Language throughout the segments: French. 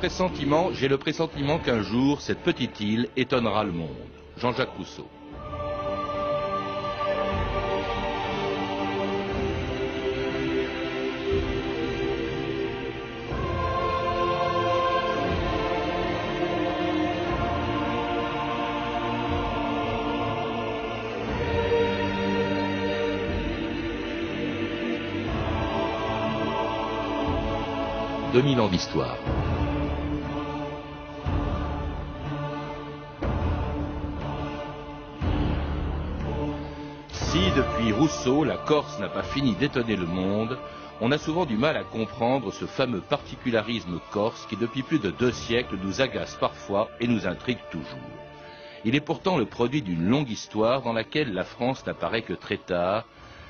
pressentiment, j'ai le pressentiment qu'un jour, cette petite île étonnera le monde. Jean-Jacques Rousseau. « 2000 ans d'histoire. Depuis Rousseau, la Corse n'a pas fini d'étonner le monde, on a souvent du mal à comprendre ce fameux particularisme corse qui depuis plus de deux siècles nous agace parfois et nous intrigue toujours. Il est pourtant le produit d'une longue histoire dans laquelle la France n'apparaît que très tard,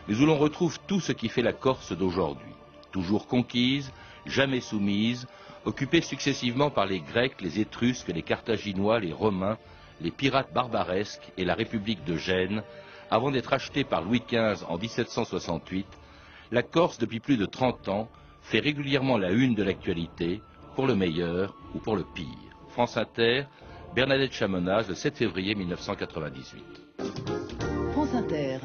mais où l'on retrouve tout ce qui fait la Corse d'aujourd'hui. Toujours conquise, jamais soumise, occupée successivement par les Grecs, les Étrusques, les Carthaginois, les Romains, les pirates barbaresques et la République de Gênes, avant d'être achetée par Louis XV en 1768, la Corse, depuis plus de 30 ans, fait régulièrement la une de l'actualité, pour le meilleur ou pour le pire. France Inter, Bernadette Chamonaz, le 7 février 1998. France Inter.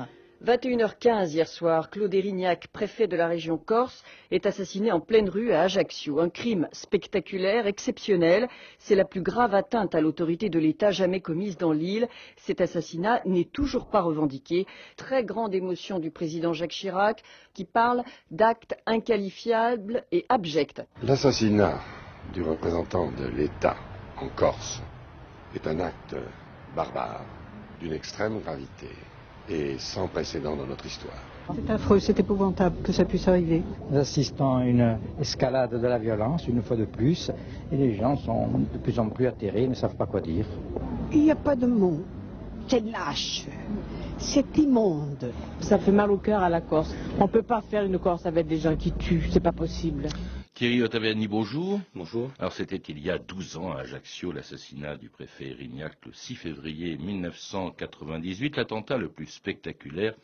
21h15 hier soir, Claude Erignac, préfet de la région Corse, est assassiné en pleine rue à Ajaccio. Un crime spectaculaire, exceptionnel. C'est la plus grave atteinte à l'autorité de l'État jamais commise dans l'île. Cet assassinat n'est toujours pas revendiqué. Très grande émotion du président Jacques Chirac qui parle d'actes inqualifiables et abjects. L'assassinat du représentant de l'État en Corse est un acte barbare d'une extrême gravité et sans précédent dans notre histoire. C'est affreux, c'est épouvantable que ça puisse arriver. Nous assistons à une escalade de la violence, une fois de plus, et les gens sont de plus en plus atterrés, ne savent pas quoi dire. Il n'y a pas de mots. C'est lâche. C'est immonde. Ça fait mal au cœur à la Corse. On ne peut pas faire une Corse avec des gens qui tuent, c'est pas possible. Thierry Ottaviani, bonjour. Bonjour. Alors c'était il y a 12 ans à Ajaccio, l'assassinat du préfet Erignac le 6 février 1998, l'attentat le plus spectaculaire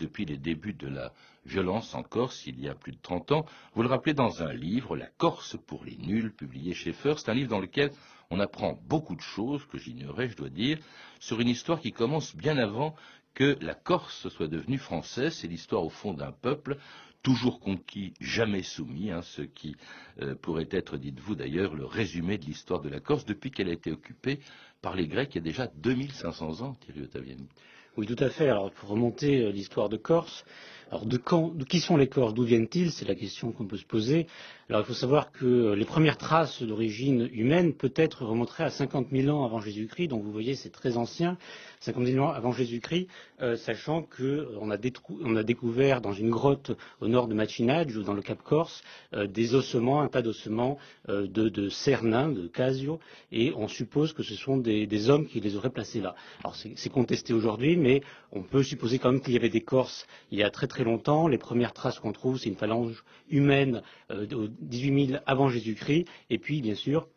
depuis les débuts de la violence en Corse il y a plus de 30 ans. Vous le rappelez dans un livre, La Corse pour les nuls, publié chez First, un livre dans lequel on apprend beaucoup de choses que j'ignorais, je dois dire, sur une histoire qui commence bien avant que la Corse soit devenue française. C'est l'histoire au fond d'un peuple toujours conquis, jamais soumis, hein, ce qui euh, pourrait être, dites-vous d'ailleurs, le résumé de l'histoire de la Corse depuis qu'elle a été occupée par les Grecs il y a déjà 2500 ans, Thierry Ottaviani. Oui, tout à fait. Alors, pour remonter euh, l'histoire de Corse, alors de, quand, de qui sont les Corses D'où viennent-ils C'est la question qu'on peut se poser. Alors, il faut savoir que les premières traces d'origine humaine peut-être remonteraient à 50 000 ans avant Jésus-Christ. Donc, vous voyez, c'est très ancien, 50 000 ans avant Jésus-Christ, euh, sachant qu'on a, on a découvert dans une grotte au nord de Machinage, ou dans le Cap Corse, euh, des ossements, un tas d'ossements euh, de, Cernin, de Casio, et on suppose que ce sont des hommes qui les auraient placés là. Alors, c'est contesté aujourd'hui, mais on peut supposer quand même qu'il y avait des Corses il y a très très longtemps. Les premières traces qu'on trouve, c'est une phalange humaine euh, au 18 000 avant Jésus-Christ. Et puis, bien sûr,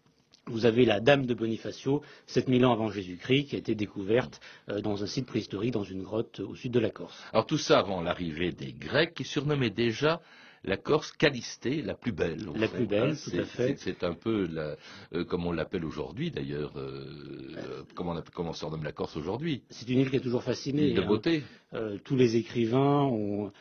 vous avez la Dame de Bonifacio, 7000 ans avant Jésus-Christ, qui a été découverte euh, dans un site préhistorique dans une grotte au sud de la Corse. Alors tout ça avant l'arrivée des Grecs qui surnommaient déjà la Corse Calistée, la plus belle. La plus belle, hein, tout à fait. C'est un peu la, euh, comme on l'appelle aujourd'hui d'ailleurs, euh, euh, comment, on, comment on surnomme la Corse aujourd'hui? C'est une île qui a toujours fasciné. Île de beauté. Hein. Tous les écrivains ont,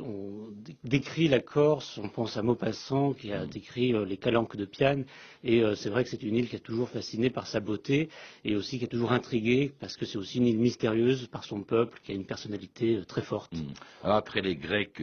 ont, décrit la Corse, on pense à Maupassant qui a décrit les calanques de Piane, et c'est vrai que c'est une île qui a toujours fasciné par sa beauté, et aussi qui a toujours intrigué, parce que c'est aussi une île mystérieuse par son peuple, qui a une personnalité très forte. Alors après les Grecs,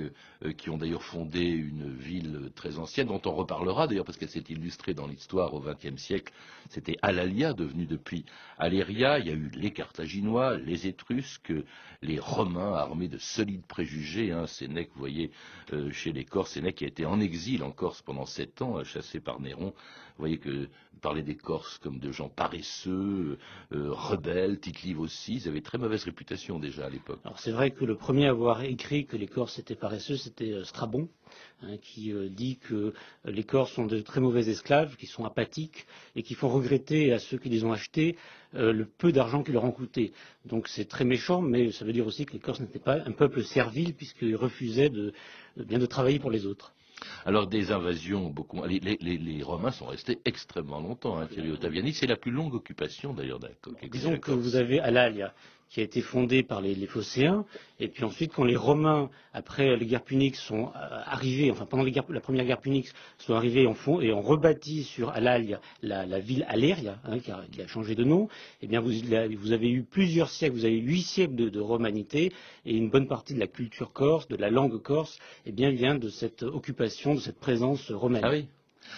qui ont d'ailleurs fondé une ville très ancienne, dont on reparlera d'ailleurs parce qu'elle s'est illustrée dans l'histoire au XXe siècle. C'était Alalia, devenu depuis Aléria. Il y a eu les Carthaginois, les Étrusques, les Romains armés de solides préjugés. Hein. Sénèque, voyez, euh, chez les Corses, Sénèque qui a été en exil en Corse pendant sept ans, chassé par Néron. Vous voyez que parler des Corses comme de gens paresseux, euh, rebelles, tite aussi, ils avaient très mauvaise réputation déjà à l'époque. Alors c'est vrai que le premier à avoir écrit que les Corses étaient paresseux, c'était euh, Strabon. Hein, qui euh, dit que les Corses sont de très mauvais esclaves, qui sont apathiques et qui font regretter à ceux qui les ont achetés le peu d'argent qu'ils leur ont coûté. Donc c'est très méchant, mais ça veut dire aussi que les Corses n'étaient pas un peuple servile puisqu'ils refusaient de, bien de travailler pour les autres. Alors des invasions, beaucoup. Les, les- Romains sont restés extrêmement longtemps. Hein, Thierry Ottaviani, c'est la plus longue occupation d'ailleurs d'un. Disons que vous avez Alalia, qui a été fondée par les, les Phocéens, et puis ensuite, quand les Romains, après les guerres puniques, sont euh, arrivés, enfin pendant la première guerre punique, sont arrivés et ont rebâti sur Alalia la, la ville Aléria, hein, qui, a, changé de nom, eh bien vous, avez eu plusieurs siècles, vous avez eu huit siècles de, de romanité, et une bonne partie de la culture corse, de la langue corse, eh bien vient de cette occupation, de cette présence romaine. Ah oui.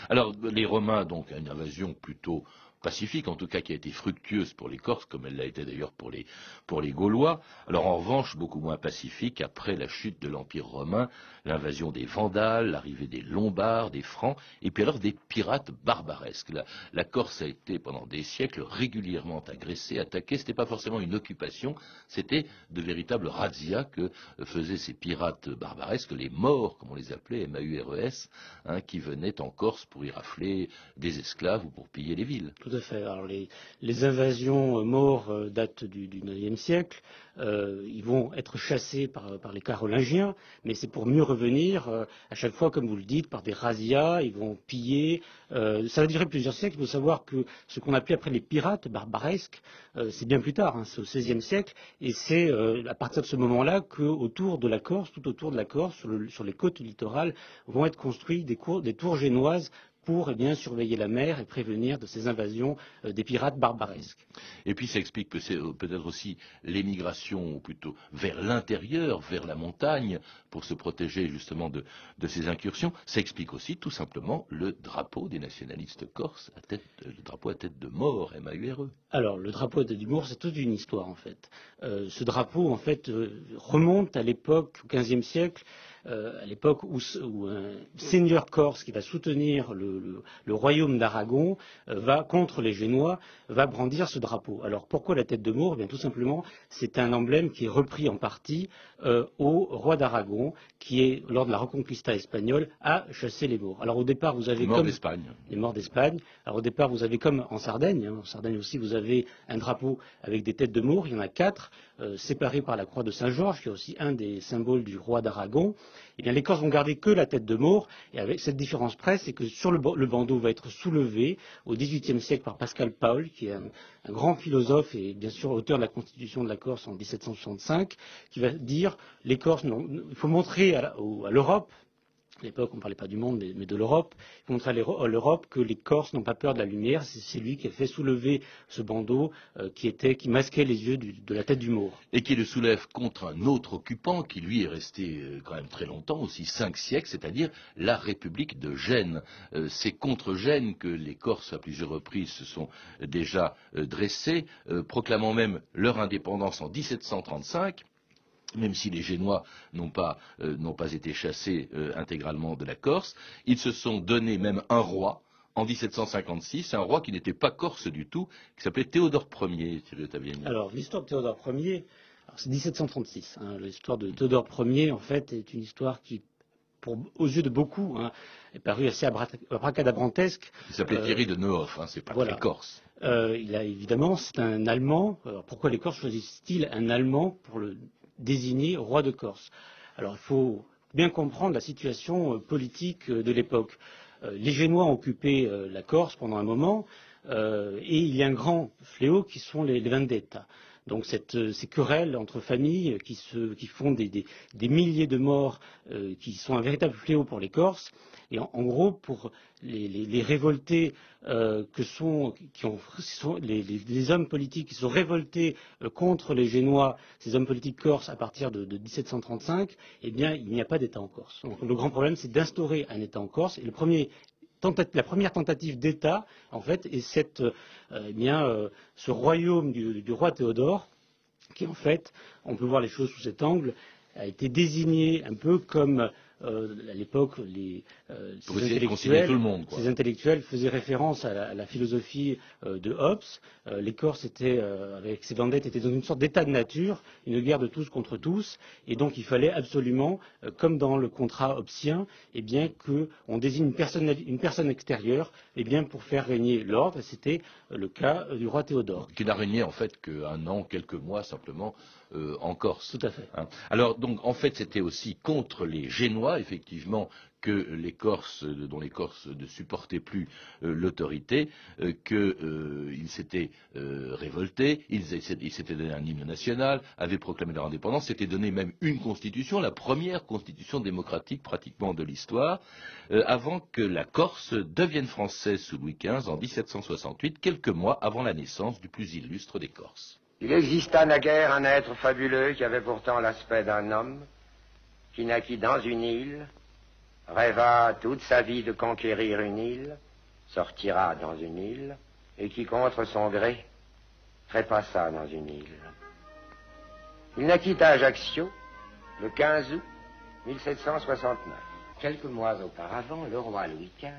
Alors les Romains, donc, une invasion plutôt pacifique, en tout cas qui a été fructueuse pour les Corses, comme elle l'a été d'ailleurs pour les, pour les Gaulois. Alors en revanche, beaucoup moins pacifique après la chute de l'Empire romain, l'invasion des Vandales, l'arrivée des Lombards, des Francs, et puis alors des pirates barbaresques. La, Corse a été pendant des siècles régulièrement agressée, attaquée. C'était pas forcément une occupation, c'était de véritables razzias que faisaient ces pirates barbaresques, les morts, comme on les appelait, M-A-U-R-E-S, hein, qui venaient en Corse pour y rafler des esclaves ou pour piller les villes. Les, invasions euh, morts euh, datent du, du 9e siècle. Euh, ils vont être chassés par, les Carolingiens, mais c'est pour mieux revenir à chaque fois, comme vous le dites, par des razzias. Ils vont piller. Ça va durer plusieurs siècles. Il faut savoir que ce qu'on appelait après les pirates barbaresques, c'est bien plus tard. Hein, c'est au 16e siècle, et c'est à partir de ce moment-là que, autour de la Corse, tout autour de la Corse, sur, le- sur les côtes littorales, vont être construits des tours génoises pour eh bien, surveiller la mer et prévenir de ces invasions euh, des pirates barbaresques. Et puis ça explique euh, peut-être aussi l'émigration, ou plutôt vers l'intérieur, vers la montagne, pour se protéger justement de, de ces incursions. Ça explique aussi tout simplement le drapeau des nationalistes corses, à tête, euh, le drapeau à tête de mort, M-A-U-R-E. Alors, le drapeau d'Humour, c'est toute une histoire en fait. Euh, ce drapeau, en fait, remonte à l'époque, au XVe siècle, euh, à l'époque où, un seigneur corse qui va soutenir le, le- le royaume d'Aragon euh, va contre les Génois, va brandir ce drapeau. Alors, pourquoi la tête de Maure Eh Bien, tout simplement, c'est un emblème qui est repris en partie euh, au roi d'Aragon, qui est lors de la Reconquista espagnole a chassé les Maures. Alors, au départ, vous avez Mort comme d'Espagne. les morts d'Espagne. Alors au départ, vous avez comme en Sardaigne, hein, en Sardaigne aussi, vous avez un drapeau avec des têtes de Maure, il y en a quatre, euh, séparées par la croix de Saint-Georges, qui est aussi un des symboles du roi d'Aragon. Eh bien, les Corses vont garder que la tête de Maure, et avec cette différence près, c'est que sur le, ba- le bandeau va être soulevé au XVIIIe siècle par Pascal Paul, qui est un, grand philosophe et bien sûr auteur de la Constitution de la Corse en 1765, qui va dire les Corses, il faut montrer à l'Europe, l'époque, on ne parlait pas du monde, mais, de l'Europe. Il à l'Euro- à l'Europe que les Corses n'ont pas peur de la lumière. C'est lui qui a fait soulever ce bandeau euh, qui, masquait les yeux de la tête du Maure. Et qui le soulève contre un autre occupant qui lui est resté euh, quand même très longtemps, aussi cinq siècles, c'est-à-dire la République de Gênes. Euh, C'est contre Gênes que les Corses à plusieurs reprises se sont déjà dressés, proclamant même leur indépendance en 1735 même si les Génois n'ont pas, euh, n'ont pas été chassés euh, intégralement de la Corse, ils se sont donné même un roi en 1756, un roi qui n'était pas corse du tout, qui s'appelait Théodore Ier. Alors, l'histoire de Théodore Ier, c'est 1736. hein. l'histoire de Théodore Ier, en fait, est une histoire qui, pour, aux yeux de beaucoup, hein, est parue assez abra- abracadabrantesque. Il s'appelait Euh, Thierry de Nehoff, hein, c'est pas voilà. très corse. Euh, il a évidemment, c'est un Allemand. Alors, pourquoi les Corses choisissent-ils un Allemand pour le désigner roi de Corse Alors il faut bien comprendre la situation euh, politique euh, de l'époque. Euh, les Génois ont occupé la Corse pendant un moment et il y a un grand fléau qui sont les, les vendettas. Donc euh, ces querelles entre familles qui, font des, milliers de morts, euh, qui sont un véritable fléau pour les Corses. Et en, gros, pour les, révoltés euh, qui ont, sont les, hommes politiques qui sont révoltés contre les Génois, ces hommes politiques corses à partir de, de 1735, eh bien, il n'y a pas d'État en Corse. Donc le grand problème, c'est d'instaurer un État en Corse. Et le premier la première tentative d'État, en fait, est euh, eh bien, euh, ce royaume du, roi Théodore, qui, en fait, on peut voir les choses sous cet angle, a été désigné un peu comme à l'époque les, euh, ces intellectuels, tout le monde, quoi. ces intellectuels faisaient référence à la, à la philosophie euh, de Hobbes. Euh, les Corses étaient, euh, avec ses vendettes, étaient dans une sorte d'état de nature, une guerre de tous contre tous, et donc il fallait absolument, euh, comme dans le contrat hobbesien, eh bien qu'on désigne une personne, une personne extérieure, eh bien pour faire régner l'ordre. Et C'était euh, le cas euh, du roi Théodore. Qui n'a régné en fait qu'un an, quelques mois simplement euh, en Corse. Tout à fait. Hein. Alors donc en fait c'était aussi contre les Génois effectivement, que les Corses, dont les Corses ne supportaient plus euh, l'autorité, euh, qu'ils euh, s'étaient révoltés, ils s'étaient donné un hymne national, avaient proclamé leur indépendance, s'étaient donné même une constitution, la première constitution démocratique pratiquement de l'histoire, avant que la Corse devienne française sous Louis XV en 1768, quelques mois avant la naissance du plus illustre des Corses. Il exista naguère un être fabuleux qui avait pourtant l'aspect d'un homme, qui naquit dans une île, rêva toute sa vie de conquérir une île, sortira dans une île, et qui, contre son gré, trépassa dans une île. Il naquit à Ajaccio le 15 août 1769. Quelques mois auparavant, le roi Louis XV.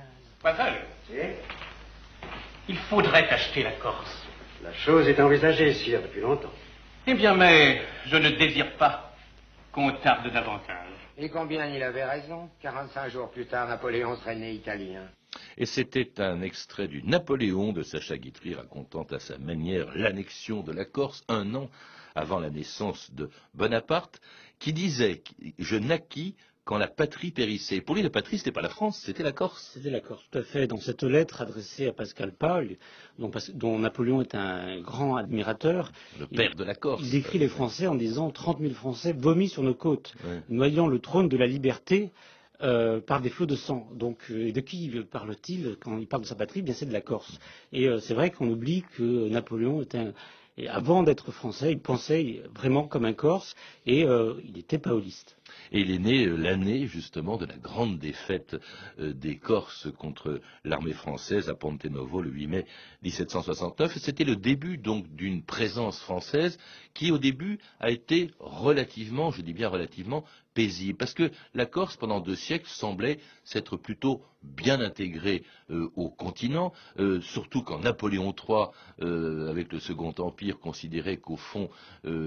il faudrait acheter la Corse. La chose est envisagée, sire, depuis longtemps. Eh bien, mais je ne désire pas qu'on tarde davantage. Et combien il avait raison? 45 jours plus tard, Napoléon serait né italien. Et c'était un extrait du Napoléon de Sacha Guitry racontant à sa manière l'annexion de la Corse un an avant la naissance de Bonaparte, qui disait Je naquis quand la patrie périssait. Pour lui, la patrie, c'était pas la France, c'était la Corse. C'était la Corse, tout à fait. Dans cette lettre adressée à Pascal Paul, dont, Napoléon est un grand admirateur, le père de la Corse, il décrit les Français en disant 30 000 Français vomis sur nos côtes, noyant le trône de la liberté. Euh, par des flots de sang. Donc, euh, de qui parle-t-il quand il parle de sa patrie? Bien, c'est de la Corse. Et euh, c'est vrai qu'on oublie que Napoléon était un, et avant d'être français, il pensait vraiment comme un Corse et il était paoliste. Il est né euh, l'année justement de la grande défaite euh, des Corses contre l'armée française à Ponte Novo le 8 mai 1769. C'était le début donc d'une présence française qui au début a été relativement, je dis bien relativement, paisible. Parce que la Corse, pendant deux siècles, semblait s'être plutôt bien intégrée euh, au continent, surtout quand Napoléon III, avec le Second Empire, considérait qu'au fond,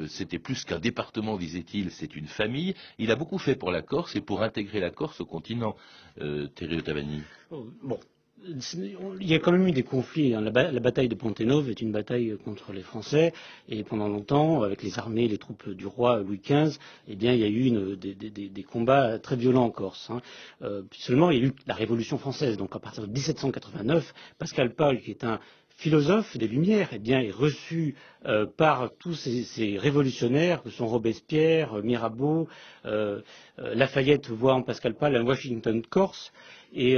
c'était plus qu'un département, disait-il, c'est une famille. Il a beaucoup fait pour la Corse et pour intégrer la Corse au continent, euh, Thierry Tavani Bon, il y a quand même eu des conflits. Hein. La, bataille de Pontenove est une bataille contre les Français, et pendant longtemps, avec les armées, les troupes du roi Louis XV, eh bien, il y a eu des, combats très violents en Corse. Hein. Euh, seulement, il y a eu la Révolution française. Donc, à partir de 1789, Pascal Paul, qui est un philosophe des Lumières eh bien, est reçu euh, par tous ces, révolutionnaires que sont Robespierre, euh, Mirabeau, euh, Lafayette voit en Pascal Pal un Washington Corse, et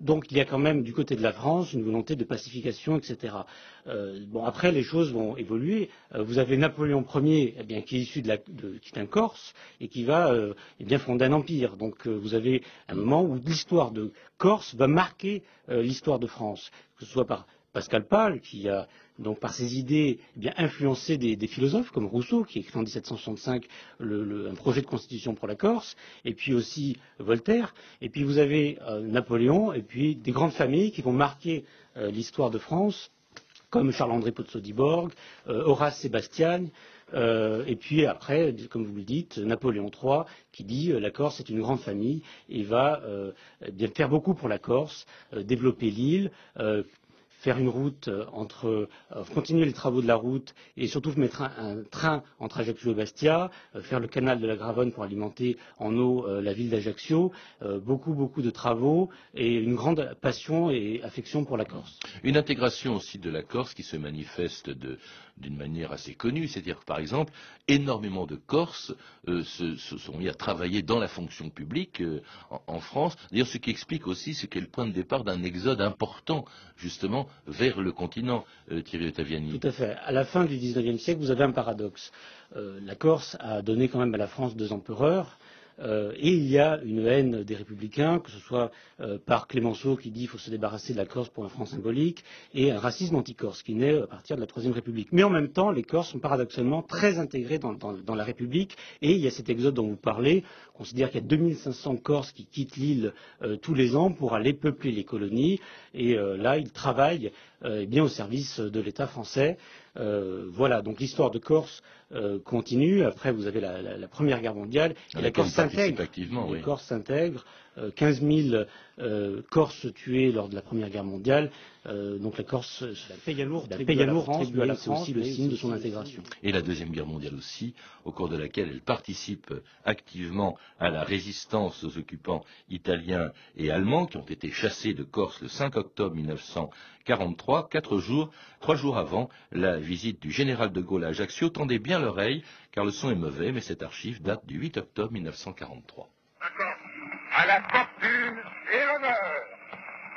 donc il y a quand même du côté de la France une volonté de pacification, etc. bon, après les choses vont évoluer. vous avez Napoléon Ier, eh bien, qui est issu de, la, qui est un Corse et qui va eh bien fonder un empire. Donc vous avez un moment où l'histoire de Corse va marquer l'histoire de France, que ce soit par Pascal Pal, qui a donc par ses idées eh bien influencé des, philosophes comme Rousseau, qui écrit en 1765 un projet de constitution pour la Corse, et puis aussi Voltaire, et puis vous avez euh, Napoléon, et puis des grandes familles qui vont marquer euh, l'histoire de France, comme Charles-André Pozzo-di-Borg, euh, Horace Sébastian, et puis après, comme vous le dites, Napoléon III qui dit la Corse est une grande famille et va bien faire beaucoup pour la Corse, développer l'île, faire une route euh, entre euh, continuer les travaux de la route et surtout mettre un, train entre Ajaccio et Bastia, euh, faire le canal de la Gravonne pour alimenter en eau la ville d'Ajaccio, beaucoup beaucoup de travaux et une grande passion et affection pour la Corse. Une intégration aussi de la Corse qui se manifeste d'une manière assez connue, c'est-à-dire par exemple énormément de Corses se, sont mis à travailler dans la fonction publique en, France. D'ailleurs, ce qui explique aussi ce qu'est le point de départ d'un exode important justement vers le continent, euh, Thierry Ottaviani. Tout à fait. À la fin du XIXe siècle, vous avez un paradoxe. Euh, la Corse a donné quand même à la France deux empereurs. Euh, et il y a une haine des républicains, que ce soit par Clémenceau qui dit qu'il faut se débarrasser de la Corse pour un franc symbolique, et un racisme anti-corse qui naît à partir de la Troisième République. Mais en même temps, les Corses sont paradoxalement très intégrés dans, la République, et il y a cet exode dont vous parlez. On considère qu'il y a 2500 Corses qui quittent l'île tous les ans pour aller peupler les colonies, et là, ils travaillent euh, bien au service de l'État français. Euh, voilà, donc l'histoire de Corse euh, continue. Après, vous avez la, Première Guerre mondiale et la, Corse s'intègre. Les Corses s'intègrent 15 000 Corses tués lors de la Première Guerre mondiale. donc la Corse, la paye à lourd, la paye à lourd à la France, c'est aussi le signe de son intégration. Et la Deuxième Guerre mondiale aussi, au cours de laquelle elle participe activement à la résistance aux occupants italiens et allemands qui ont été chassés de Corse le 5 octobre 1943, quatre jours, trois jours avant la visite du général de Gaulle à Ajaccio. Tendez bien l'oreille, car le son est mauvais, mais cette archive date du 8 octobre 1943. À la fortune et l'honneur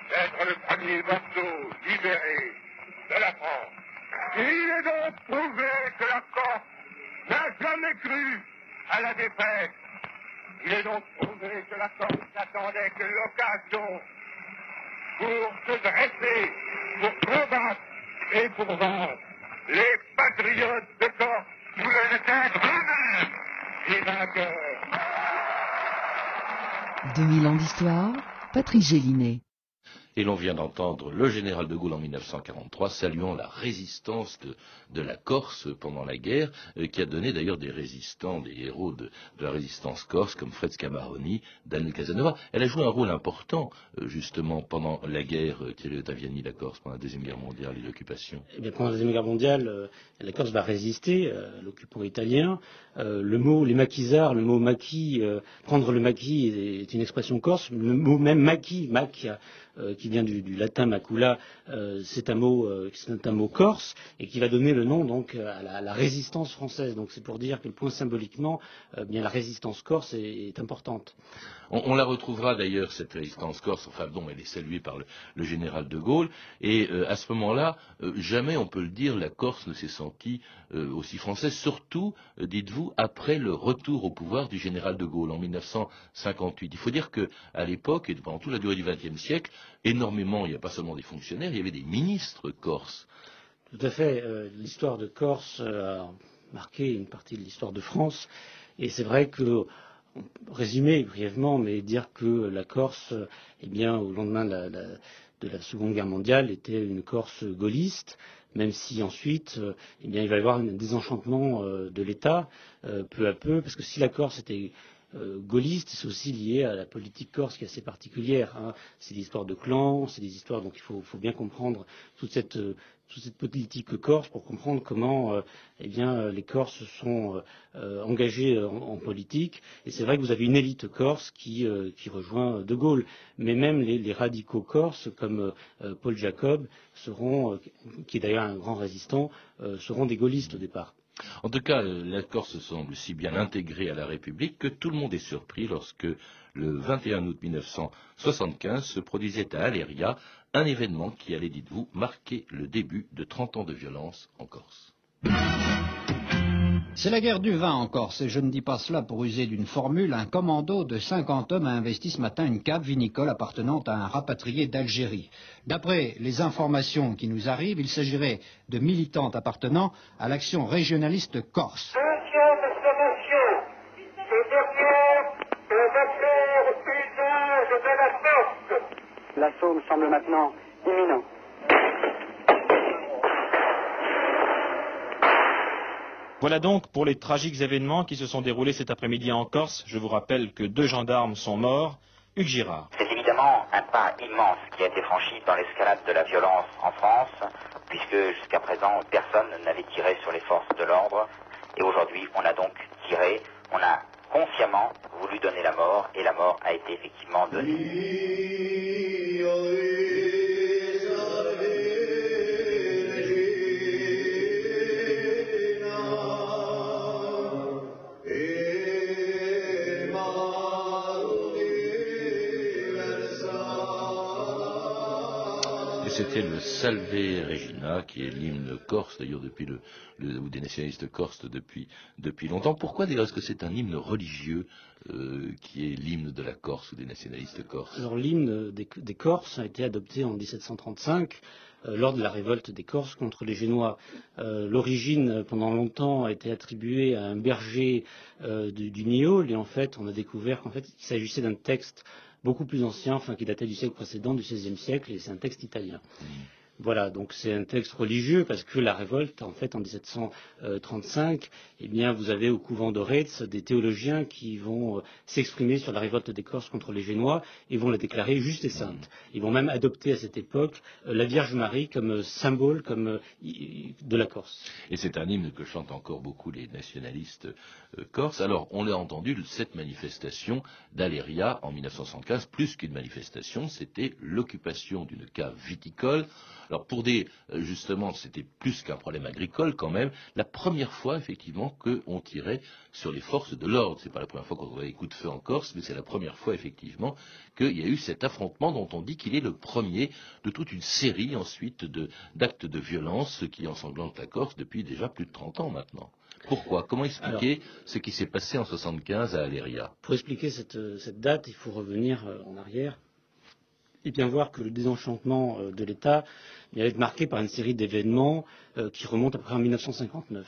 d'être le premier bateau libéré de la France. Il est donc prouvé que la Corse n'a jamais cru à la défaite. Il est donc prouvé que la Corse n'attendait que l'occasion pour se dresser, pour combattre et pour vaincre. Les patriotes de Corse voulaient être eux-mêmes les vainqueurs. 2000 ans d'histoire, Patrice Gélinet. Et l'on vient d'entendre le général de Gaulle en 1943 saluant la résistance de, la Corse pendant la guerre, euh, qui a donné d'ailleurs des résistants, des héros de, la résistance corse comme Fred Scamaroni, Daniel Casanova. Elle a joué un rôle important euh, justement pendant la guerre, euh, Thierry Ottaviani, la Corse, pendant la Deuxième Guerre mondiale et l'occupation. Eh pendant la Deuxième Guerre mondiale, la Corse va résister à l'occupant italien. le mot, les maquisards, le mot maquis, prendre le maquis est, une expression corse. Le mot même maquis, euh, qui vient du, latin macula, euh, c'est un mot, euh, c'est un mot corse et qui va donner le nom donc à la, à la résistance française. Donc c'est pour dire que le point symboliquement, bien la résistance corse est, importante. On, la retrouvera d'ailleurs cette résistance corse. Enfin bon, elle est saluée par le, général de Gaulle. Et à ce moment-là, jamais on peut le dire, la Corse ne s'est sentie aussi française. Surtout, dites-vous, après le retour au pouvoir du général de Gaulle en 1958. Il faut dire que à l'époque et pendant toute la durée du XXe siècle, énormément, il n'y a pas seulement des fonctionnaires, il y avait des ministres corses. Tout à fait. Euh, l'histoire de Corse a marqué une partie de l'histoire de France. Et c'est vrai que, résumer brièvement, mais dire que la Corse, eh bien, au lendemain de la, la, de la Seconde Guerre mondiale, était une Corse gaulliste même si ensuite euh, eh bien, il va y avoir un désenchantement euh, de l'État euh, peu à peu, parce que si la Corse était euh, gaulliste, c'est aussi lié à la politique corse qui est assez particulière. Hein. C'est des histoires de clans, c'est des histoires, donc il faut, bien comprendre toute cette, euh, toute cette politique corse pour comprendre comment euh, eh bien, les Corses sont euh, engagés en, politique. Et c'est vrai que vous avez une élite corse qui, euh, rejoint De Gaulle. Mais même les, les radicaux corses, comme Paul Jacob, seront, qui est d'ailleurs un grand résistant, seront des gaullistes au départ. En tout cas, la Corse semble si bien intégrée à la République que tout le monde est surpris lorsque, le 21 août 1975, se produisait à Aléria un événement qui allait, dites-vous, marquer le début de 30 ans de violence en Corse. C'est la guerre du vin en Corse, et je ne dis pas cela pour user d'une formule. Un commando de 50 hommes a investi ce matin une cave vinicole appartenant à un rapatrié d'Algérie. D'après les informations qui nous arrivent, il s'agirait de militantes appartenant à l'action régionaliste corse. L'assaut me semble maintenant imminent. Voilà donc pour les tragiques événements qui se sont déroulés cet après-midi en Corse. Je vous rappelle que deux gendarmes sont morts. Hugues Girard. C'est évidemment un pas immense qui a été franchi dans l'escalade de la violence en France, puisque jusqu'à présent personne n'avait tiré sur les forces de l'ordre. Et aujourd'hui, on a donc tiré, on a consciemment voulu donner la mort, et la mort a été effectivement donnée. C'était le Salve Regina, qui est l'hymne corse, d'ailleurs, depuis le, ou des nationalistes corses depuis, longtemps. Pourquoi d'ailleurs est-ce que c'est un hymne religieux euh, qui est l'hymne de la Corse ou des nationalistes corses? Alors l'hymne des, Corses a été adopté en 1735 euh, lors de la révolte des Corses contre les Génois. Euh, L'origine, pendant longtemps, a été attribuée à un berger du, du et en fait, on a découvert qu'en fait, il s'agissait d'un texte beaucoup plus ancien, enfin qui datait du siècle précédent, du XVIe siècle, et c'est un texte italien. Voilà, donc c'est un texte religieux parce que la révolte, en fait, en 1735, eh bien, vous avez au couvent de Retz des théologiens qui vont euh, s'exprimer sur la révolte des Corses contre les Génois et vont la déclarer juste et sainte. Ils vont même adopter à cette époque euh, la Vierge Marie comme euh, symbole comme, de la Corse. Et c'est un hymne que chantent encore beaucoup les nationalistes corses. Alors, on l'a entendu, cette manifestation d'Aléria en 1975, plus qu'une manifestation, c'était l'occupation d'une cave viticole alors pour des, euh, justement, c'était plus qu'un problème agricole quand même, la première fois effectivement qu'on tirait sur les forces de l'ordre. C'est pas la première fois qu'on voit des coups de feu en Corse, mais c'est la première fois effectivement qu'il y a eu cet affrontement dont on dit qu'il est le premier de toute une série ensuite d'actes de, violence qui ensanglantent la Corse depuis déjà plus de 30 ans maintenant. Pourquoi? Comment expliquer ce qui s'est passé en 75 à Aléria? Pour expliquer cette, date, il faut revenir euh, en arrière et bien voir que le désenchantement euh, de l'État va être marqué par une série d'événements euh, qui remontent à peu près en 1959.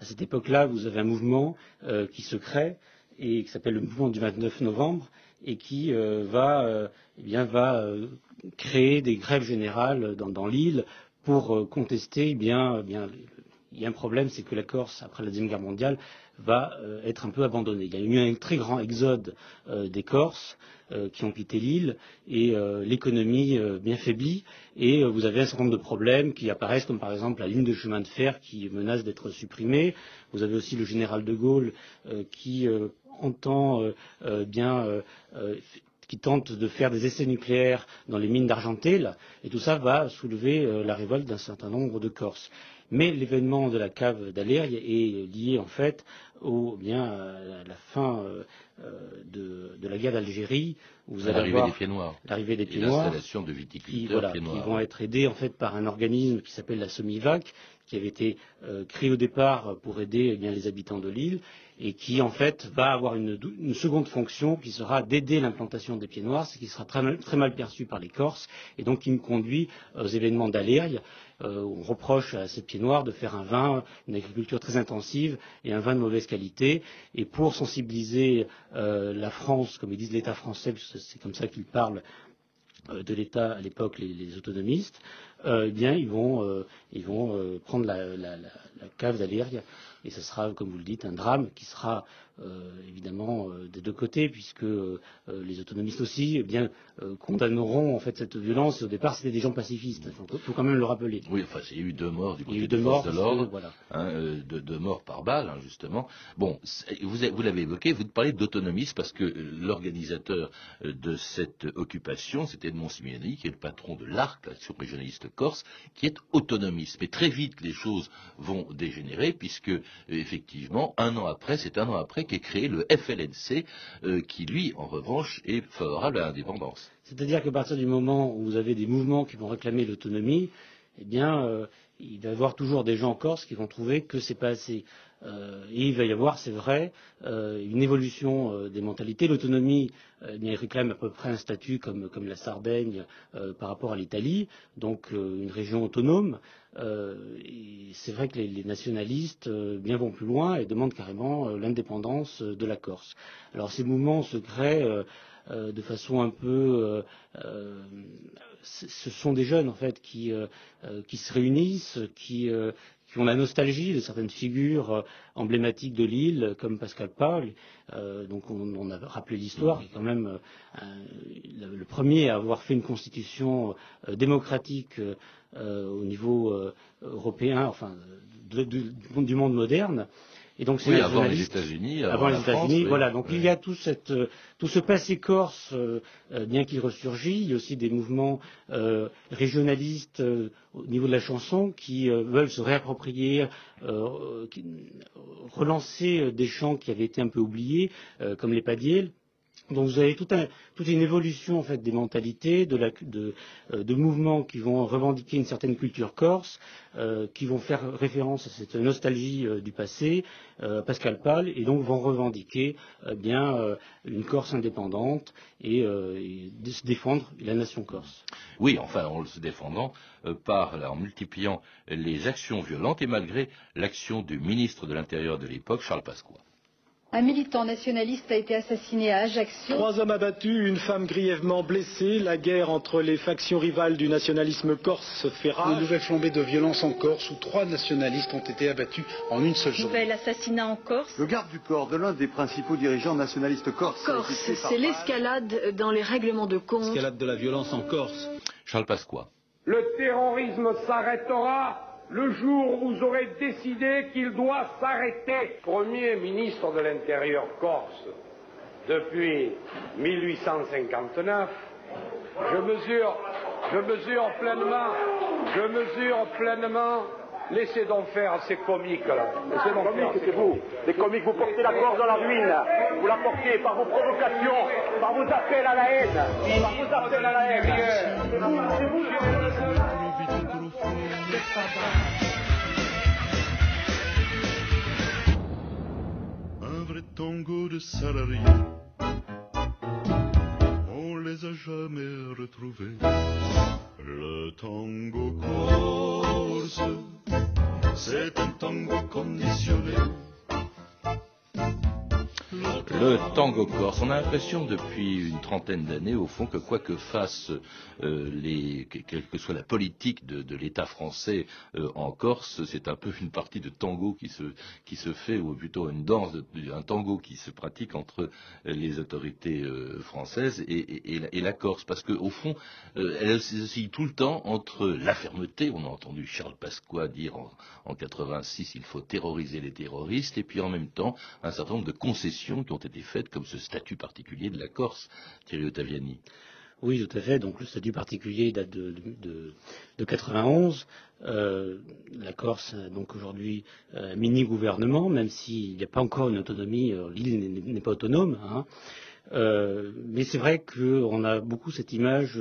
À cette époque-là, vous avez un mouvement euh, qui se crée et qui s'appelle le mouvement du 29 novembre et qui va, eh créer des grèves générales dans, l'île pour contester eh il y a un problème, c'est que la Corse, après la Deuxième Guerre mondiale, va euh, être un peu abandonnée. Il y a eu un très grand exode euh, des Corses euh, qui ont quitté l'île et l'économie bien faiblie. Et vous avez un certain nombre de problèmes qui apparaissent, comme par exemple la ligne de chemin de fer qui menace d'être supprimée. Vous avez aussi le général de Gaulle qui entend bien qui tente de faire des essais nucléaires dans les mines d'Argenteuil, et tout ça va soulever la révolte d'un certain nombre de Corses. Mais l'événement de la cave d'Alérie est lié en fait au, bien, à la fin euh, de, de, la guerre d'Algérie, vous allez avoir l'arrivée des pieds noirs, de qui, voilà, qui vont être aidés en fait par un organisme qui s'appelle la Somivac, qui avait été euh, créé au départ pour aider eh bien, les habitants de l'île et qui en fait va avoir une, une seconde fonction qui sera d'aider l'implantation des pieds noirs, ce qui sera très mal, très mal, perçu par les Corses et donc qui me conduit aux événements d'Alérie. Euh, on reproche à ces pieds noirs de faire un vin, une agriculture très intensive et un vin de mauvaise qualité. Et pour sensibiliser euh, la France, comme ils disent l'État français, c'est comme ça qu'ils parlent euh, de l'État à l'époque, les, autonomistes, eh bien, ils vont, prendre la, cave d'Aléria et ce sera, comme vous le dites, un drame qui sera euh, évidemment euh, des deux côtés, puisque euh, les autonomistes aussi eh bien, condamneront en fait cette violence. Au départ, c'était des gens pacifistes. Il faut quand même le rappeler. Oui, enfin, il y a eu deux morts du côté des forces de l'ordre, voilà. hein, deux, deux, morts par balle, hein, justement. Bon, vous, vous l'avez évoqué, vous parlez d'autonomistes parce que l'organisateur de cette occupation, c'était Edmond Simeoni, qui est le patron de l'ARC, l'action régionaliste corse, qui est autonomiste. Mais très vite, les choses vont dégénérer, puisque effectivement, un an après, c'est un an après qu'est créé le FLNC, euh, qui lui, en revanche, est favorable à l'indépendance. C'est-à-dire qu'à partir du moment où vous avez des mouvements qui vont réclamer l'autonomie, eh bien, euh, il va y avoir toujours des gens en Corse qui vont trouver que c'est pas assez. Euh, et il va y avoir, c'est vrai, euh, une évolution euh, des mentalités. L'autonomie, réclame à peu près un statut comme, la Sardaigne par rapport à l'Italie, donc une région autonome. et c'est vrai que les, les nationalistes bien vont plus loin et demandent carrément l'indépendance de la Corse. Alors ces mouvements se créent de façon un peu ce sont des jeunes en fait qui, euh, se réunissent, qui, euh, ont la nostalgie de certaines figures euh, emblématiques de l'île, comme Pascal Paul. Euh, donc on, a rappelé l'histoire, qui est quand même euh, le, premier à avoir fait une constitution euh, démocratique au niveau européen, enfin du monde moderne. Et donc c'est oui, avant les États-Unis. Avant, avant les États-Unis, oui. voilà. Donc oui. il y a tout, cette, tout ce passé corse, euh, bien qu'il ressurgit. Il y a aussi des mouvements euh, régionalistes euh, au niveau de la chanson qui euh, veulent se réapproprier, euh, qui, relancer des chants qui avaient été un peu oubliés, euh, comme les Padiels donc vous avez toute une évolution en fait des mentalités, euh, de mouvements qui vont revendiquer une certaine culture corse, euh, qui vont faire référence à cette nostalgie euh, du passé, Pascal Pal, et donc vont revendiquer bien une Corse indépendante et, et se défendre la nation corse. Oui, enfin en se défendant par en multipliant les actions violentes et malgré l'action du ministre de l'Intérieur de l'époque, Charles Pasqua. Un militant nationaliste a été assassiné à Ajaccio. Trois hommes abattus, une femme grièvement blessée. La guerre entre les factions rivales du nationalisme corse fait rage. Une nouvelle flambée de violence en Corse où trois nationalistes ont été abattus en une seule journée. Nouvel assassinat en Corse. Le garde du corps de l'un des principaux dirigeants nationalistes corse. Corse, c'est l'escalade dans les règlements de compte. Escalade de la violence en Corse. Charles Pasqua. Le terrorisme s'arrêtera le jour où vous aurez décidé qu'il doit s'arrêter. Premier ministre de l'Intérieur corse depuis 1859, je mesure, je mesure pleinement, je mesure pleinement. Laissez donc faire ces comiques-là. Laissez donc faire. c'est vous. Les comiques, vous portez la Corse dans la ruine. Vous la portez par vos provocations, par vos appels à la haine. Par vos appels à la haine. Un vrai tango de salariés, on les a jamais retrouvés. Le tango corse, c'est un tango conditionné. Le tango corse. On a l'impression depuis une trentaine d'années, au fond, que quoi que fasse euh, les, quelle que soit la politique de, l'État français euh, en Corse, c'est un peu une partie de tango qui se, fait, ou plutôt une danse, un tango qui se pratique entre les autorités euh, françaises et, la, Corse, parce qu'au fond, elle oscille tout le temps entre la fermeté. On a entendu Charles Pasqua dire en, en 86 il faut terroriser les terroristes, et puis en même temps un certain nombre de concessions qui ont été faites, comme ce statut particulier de la Corse, Thierry Ottaviani. Oui, tout à fait. Donc le statut particulier date de, de, de 91. Euh, la Corse a donc aujourd'hui un mini-gouvernement, même s'il n'y a pas encore une autonomie, l'île n'est pas autonome. Hein. Euh, mais c'est vrai qu'on a beaucoup cette image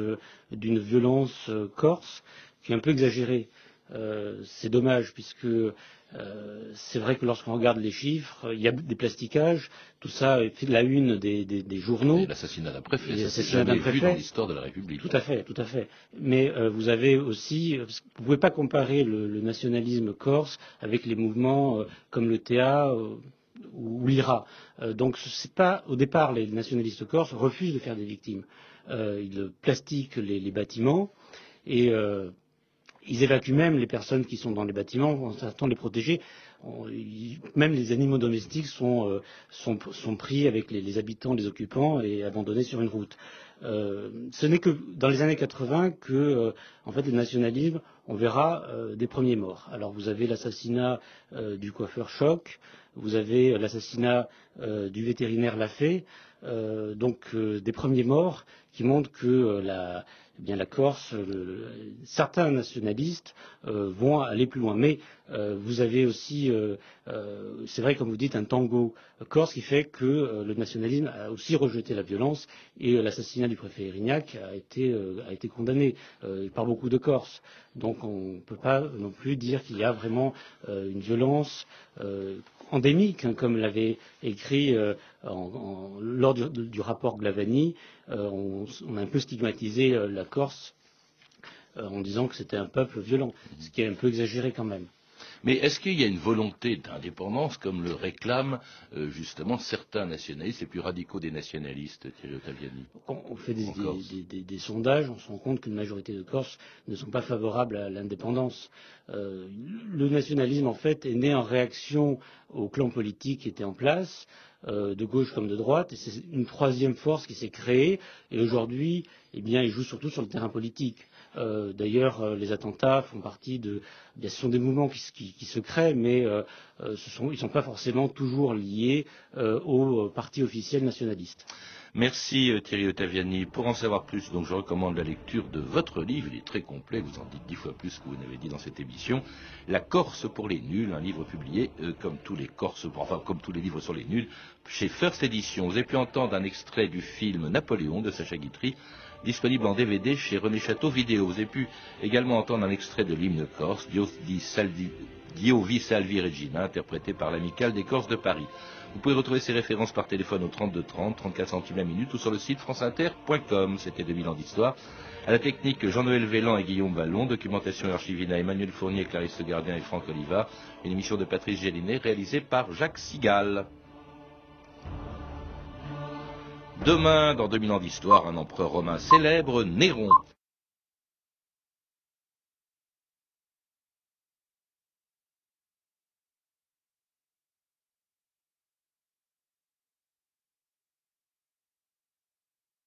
d'une violence corse qui est un peu exagérée. Euh, c'est dommage puisque euh, c'est vrai que lorsqu'on regarde les chiffres, il y a des plastiquages, tout ça fait de la une des, des, des journaux. L'assassinat d'un préfet, ça s'est jamais vu dans l'histoire de la République. Tout à fait, tout à fait. Mais euh, vous avez aussi, vous ne pouvez pas comparer le, le, nationalisme corse avec les mouvements comme le TA ou l'IRA. donc c'est pas, au départ, les nationalistes corses refusent de faire des victimes. ils plastiquent les, les bâtiments et ils évacuent même les personnes qui sont dans les bâtiments en tentant de les protéger. Même les animaux domestiques sont, euh, pris avec les, habitants, les occupants et abandonnés sur une route. Euh, ce n'est que dans les années 80 que, euh, en fait, le nationalisme, on verra des premiers morts. Alors vous avez l'assassinat du coiffeur Choc, vous avez l'assassinat du vétérinaire Lafay, donc des premiers morts qui montrent que la, eh bien la Corse, le, certains nationalistes euh, vont aller plus loin. Mais euh, vous avez aussi, euh, c'est vrai comme vous dites, un tango corse qui fait que le nationalisme a aussi rejeté la violence et l'assassinat du préfet Erignac a été, a été condamné par beaucoup de Corses. Donc on ne peut pas non plus dire qu'il y a vraiment une violence endémique, hein, comme l'avait écrit euh, lors du, rapport Glavani. Euh, on, a un peu stigmatisé euh, la Corse en disant que c'était un peuple violent, ce qui est un peu exagéré quand même. Mais est-ce qu'il y a une volonté d'indépendance, comme le réclament euh, justement certains nationalistes, les plus radicaux des nationalistes, Thierry Ottaviani? Quand on fait des, des, des, des, sondages, on se rend compte qu'une majorité de Corses ne sont pas favorables à l'indépendance. Euh, le nationalisme, en fait, est né en réaction au clan politique qui était en place, euh, de gauche comme de droite, et c'est une troisième force qui s'est créée, et aujourd'hui, eh bien, il joue surtout sur le terrain politique. Euh, D'ailleurs, euh, les attentats font partie de. Ce sont des mouvements qui, se créent, mais euh, ils ne sont pas forcément toujours liés euh, au parti officiel nationaliste. Merci Thierry Ottaviani. Pour en savoir plus, donc je recommande la lecture de votre livre. Il est très complet. Vous en dites dix fois plus que vous n'avez dit dans cette émission. La Corse pour les nuls, un livre publié euh, comme tous les Corses, enfin comme tous les livres sur les nuls, chez First Edition. Vous avez pu entendre un extrait du film Napoléon de Sacha Guitry disponible en DVD chez René Château Vidéo. Vous avez pu également entendre un extrait de l'hymne corse, Dio, di Saldi, Dio vi salvi Regina, interprété par l'amicale des Corses de Paris. Vous pouvez retrouver ces références par téléphone au 32 30, 34 centimes la minute ou sur le site franceinter.com. C'était 2000 ans d'histoire. À la technique, Jean-Noël Vélan et Guillaume Ballon. Documentation et archivina, Emmanuel Fournier, Clarisse Gardien et Franck Oliva. Une émission de Patrice Gélinet réalisée par Jacques Sigal. Demain, dans 2000 ans d'histoire, un empereur romain célèbre, Néron.